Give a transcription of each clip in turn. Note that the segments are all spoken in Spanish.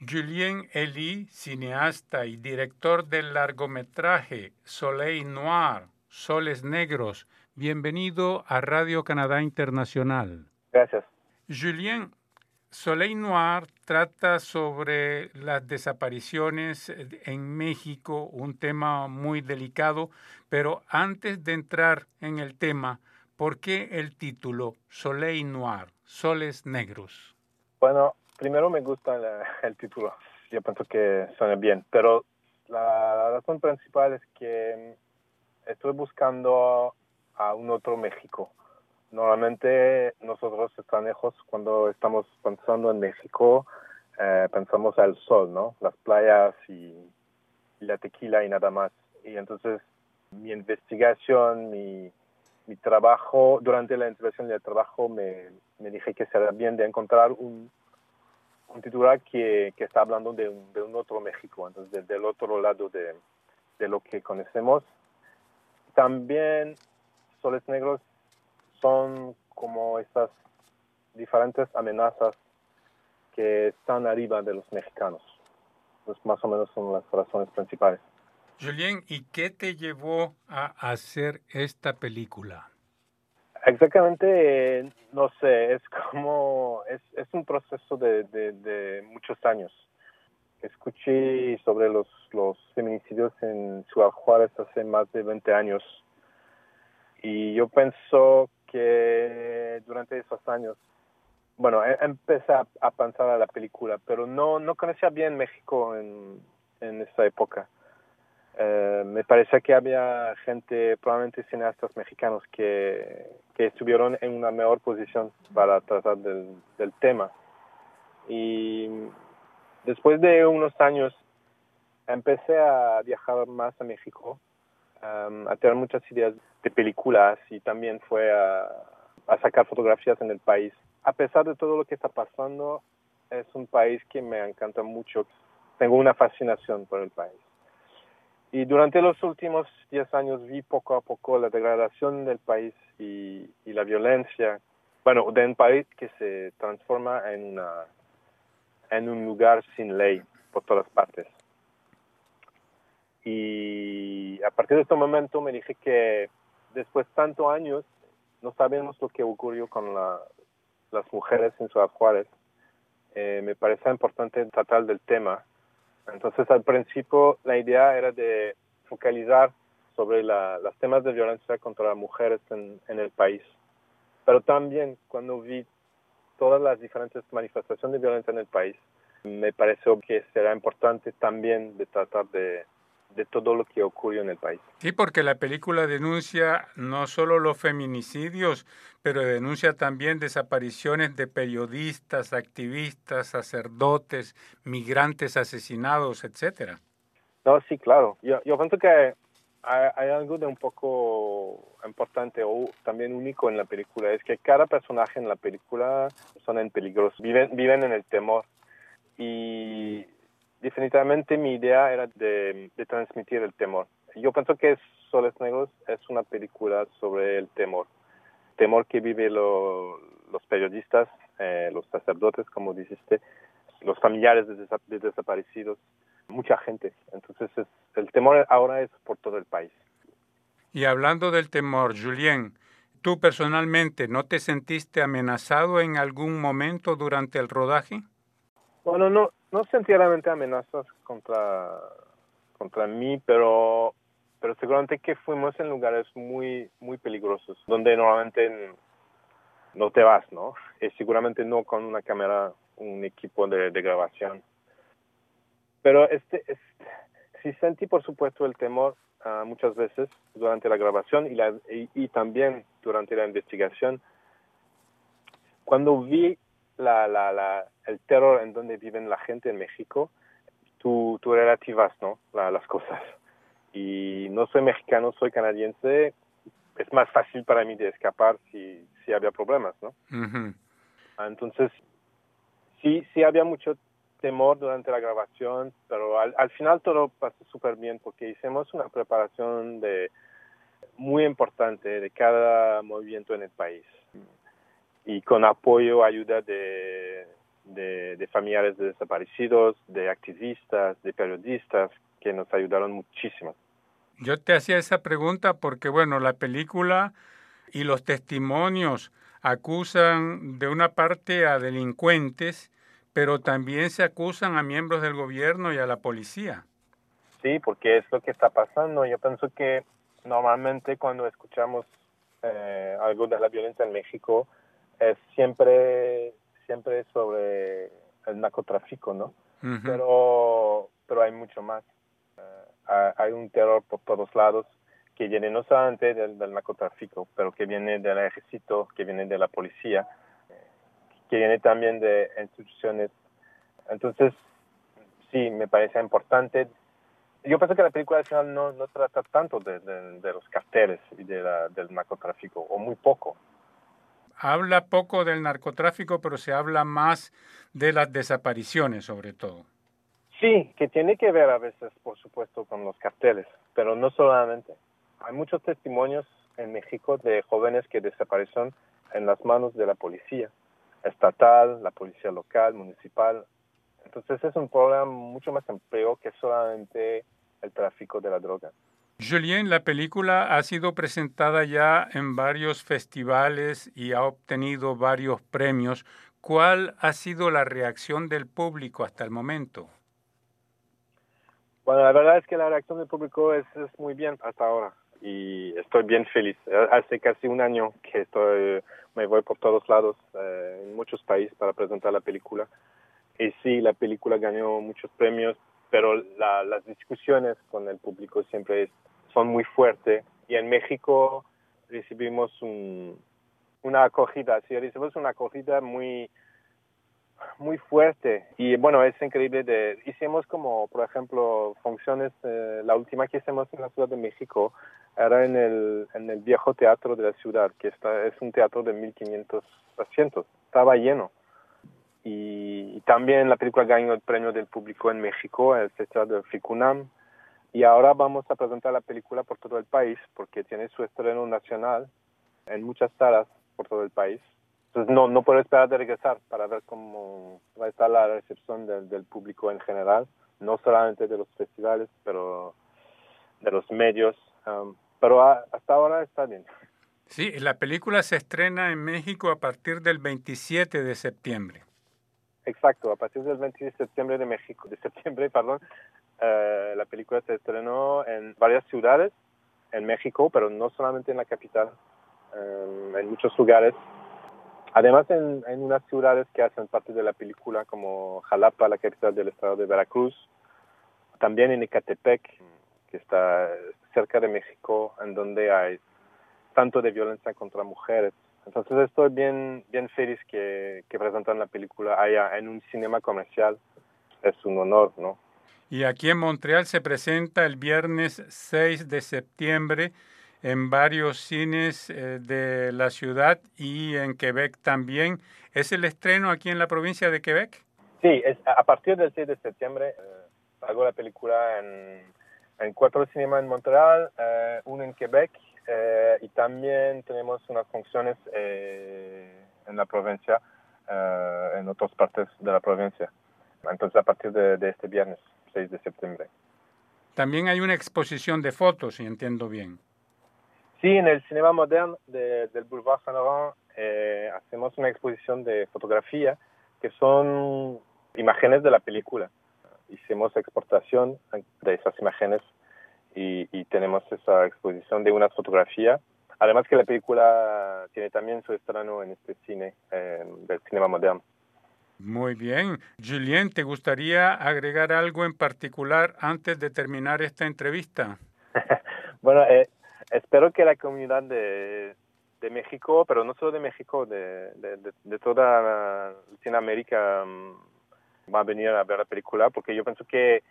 Julien Elie, cineasta y director del largometraje Soleil Noir, Soles Negros, bienvenido a Radio Canadá Internacional. Gracias. Julien, Soleil Noir trata sobre las desapariciones en México, un tema muy delicado, pero antes de entrar en el tema, ¿por qué el título Soleil Noir, Soles Negros? Bueno, primero me gusta el título, yo pienso que suena bien, pero la razón principal es que estoy buscando a un otro México Normalmente nosotros extranjeros cuando estamos pensando en México eh, pensamos al sol, ¿no? Las playas y, la tequila y nada más. Y entonces mi investigación, mi, mi trabajo, durante la investigación del trabajo me, me dije que sería bien de encontrar un, un titular que, que está hablando de un, de un otro México, entonces del otro lado de, de lo que conocemos. También Soles Negros son como estas diferentes amenazas que están arriba de los mexicanos. Pues más o menos son las razones principales. Julien, ¿y qué te llevó a hacer esta película? Exactamente, no sé, es como, es, es un proceso de, de, de, muchos años. Escuché sobre los, los feminicidios en Ciudad Juárez hace más de 20 años y yo pienso que durante esos años, bueno, e, empecé a, pensar a la película, pero no, no conocía bien México en, en esa época. Eh, me parecía que había gente, probablemente cineastas mexicanos, que, que estuvieron en una mejor posición para tratar del, del tema. Y después de unos años empecé a viajar más a México a tener muchas ideas de películas y también fue a, sacar fotografías en el país. A pesar de todo lo que está pasando, es un país que me encanta mucho. Tengo una fascinación por el país. Y durante los últimos 10 años vi poco a poco la degradación del país y, la violencia. Bueno, de un país que se transforma en, una, en un lugar sin ley por todas partes. Y a partir de este momento me dije que después de tantos años no sabemos lo que ocurrió con las mujeres en Ciudad Juárez. Eh, me parecía importante tratar del tema. Entonces al principio la idea era de focalizar sobre los temas de violencia contra las mujeres en, en el país. Pero también cuando vi todas las diferentes manifestaciones de violencia en el país, me pareció que será importante también de tratar de de todo lo que ocurrió en el país. Sí, porque la película denuncia no solo los feminicidios, pero denuncia también desapariciones de periodistas, activistas, sacerdotes, migrantes asesinados, etcétera. No, sí, claro. Yo, yo pienso que hay, algo de un poco importante o también único en la película, es que cada personaje en la película son en peligros, viven, viven en el temor. Y definitivamente mi idea era de, transmitir el temor. Yo pienso que Soles Negros es una película sobre el temor. Temor que viven los periodistas, eh, los sacerdotes, como dijiste, los familiares de, desaparecidos, mucha gente. Entonces el temor ahora es por todo el país. Y hablando del temor, Julien, ¿tú personalmente no te sentiste amenazado en algún momento durante el rodaje? Bueno, no, no sentí realmente amenazas contra, contra mí, pero, pero seguramente que fuimos en lugares muy, muy peligrosos, donde normalmente no te vas, ¿no? Y seguramente no con una cámara, un equipo de, grabación. Pero este, sí sentí, por supuesto, el temor uh, muchas veces durante la grabación y, la, y también durante la investigación. Cuando vi la, la, el terror en donde viven la gente en México, tú, tú relativas ¿no? las cosas. Y no soy mexicano, soy canadiense, es más fácil para mí de escapar si, si había problemas, ¿no? Entonces, sí, sí había mucho temor durante la grabación, pero al, al final todo pasó súper bien porque hicimos una preparación de muy importante de cada movimiento en el país y con apoyo, ayuda de, de, familiares de desaparecidos, de activistas, de periodistas, que nos ayudaron muchísimo. Yo te hacía esa pregunta porque, bueno, la película y los testimonios acusan de una parte a delincuentes, pero también se acusan a miembros del gobierno y a la policía. Sí, porque es lo que está pasando. Yo pienso que normalmente cuando escuchamos eh, algo de la violencia en México es siempre siempre sobre el narcotráfico, ¿no? Pero pero hay mucho más. Eh, hay un terror por todos lados que viene no solamente del, del, narcotráfico, pero que viene del ejército, que viene de la policía, que viene también de instituciones. Entonces, sí, me parece importante yo pienso que la película al final no, no trata tanto de, de, los carteles y de del narcotráfico, o muy poco. Habla poco del narcotráfico, pero se habla más de las desapariciones, sobre todo. Sí, que tiene que ver a veces, por supuesto, con los carteles, pero no solamente. Hay muchos testimonios en México de jóvenes que desaparecen en las manos de la policía estatal, la policía local, municipal. Entonces es un problema mucho más amplio que solamente el tráfico de la droga. Julien, la película ha sido presentada ya en varios festivales y ha obtenido varios premios. ¿Cuál ha sido la reacción del público hasta el momento? Bueno, la verdad es que la reacción del público es, muy bien hasta ahora y estoy bien feliz. Hace casi un año que estoy, me voy por todos lados, eh, en muchos países para presentar la película. Y sí, la película ganó muchos premios, pero las discusiones con el público siempre son muy fuertes y en México recibimos una acogida, sí, recibimos una acogida muy muy fuerte. Y bueno es increíble de hicimos como por ejemplo funciones eh, la última que hicimos en la Ciudad de México era en el en el viejo teatro de la ciudad que está es un teatro de 1500 asientos estaba lleno y, también la película ganó el premio del público en México, el Festival de Ficunam. Y ahora vamos a presentar la película por todo el país porque tiene su estreno nacional en muchas salas por todo el país. Entonces no, no puedo esperar de regresar para ver cómo va a estar la recepción del, del público en general, no solamente de los festivales, pero de los medios. Um, pero hasta ahora está bien. Sí, la película se estrena en México a partir del 27 de septiembre. Exacto, a partir del 20 de septiembre de México, de septiembre, perdón, eh, la película se estrenó en varias ciudades en México, pero no solamente en la capital, eh, en muchos lugares. Además, en, en, unas ciudades que hacen parte de la película, como Jalapa, la capital del estado de Veracruz, también en Ecatepec, que está cerca de México, en donde hay tanto de violencia contra mujeres entonces estoy bien, bien feliz que, que presentan la película allá en un cinema comercial. Es un honor, ¿no? Y aquí en Montreal se presenta el viernes 6 de septiembre en varios cines eh, de la ciudad y en Quebec también. ¿Es el estreno aquí en la provincia de Quebec? Sí, es, a partir del 6 de septiembre eh, hago la película en, en cuatro cinemas en Montreal, eh, uno en Quebec eh, y también tenemos unas funciones eh, en la provincia, eh, en otras partes de la provincia. Entonces, a partir de, este viernes, 6 de septiembre. También hay una exposición de fotos, si entiendo bien. Sí, en el Cinema Modern del Boulevard Saint Laurent hacemos una exposición de fotografía que son imágenes de la película. Hicimos exportación de esas imágenes tenemos esa exposición de una fotografía. Además que la película tiene también su estreno en este cine, del cinema moderno. Muy bien. Julien, ¿te gustaría agregar algo en particular antes de terminar esta entrevista? bueno, eh, espero que la comunidad de, de, México, pero no solo de México, de, de, de toda Latinoamérica mm, va a venir a ver la película, porque yo pienso que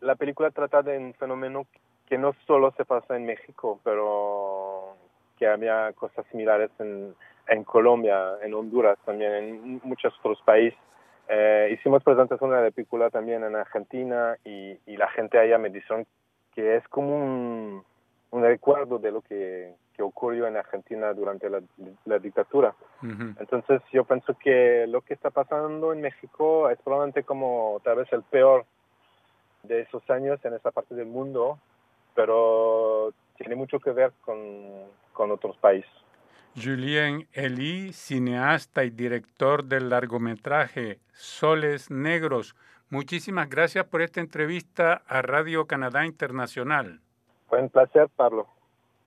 la película trata de un fenómeno que no solo se pasa en México, pero que había cosas similares en, en Colombia, en Honduras, también en muchos otros países. Eh, hicimos presentación de la película también en Argentina y, y, la gente allá me dijeron que es como un, un recuerdo de lo que, que ocurrió en Argentina durante la, la dictadura. Entonces yo pienso que lo que está pasando en México es probablemente como tal vez el peor de esos años en esa parte del mundo, pero tiene mucho que ver con, con otros países. Julien Elie, cineasta y director del largometraje Soles Negros, muchísimas gracias por esta entrevista a Radio Canadá Internacional. Fue un placer, Pablo.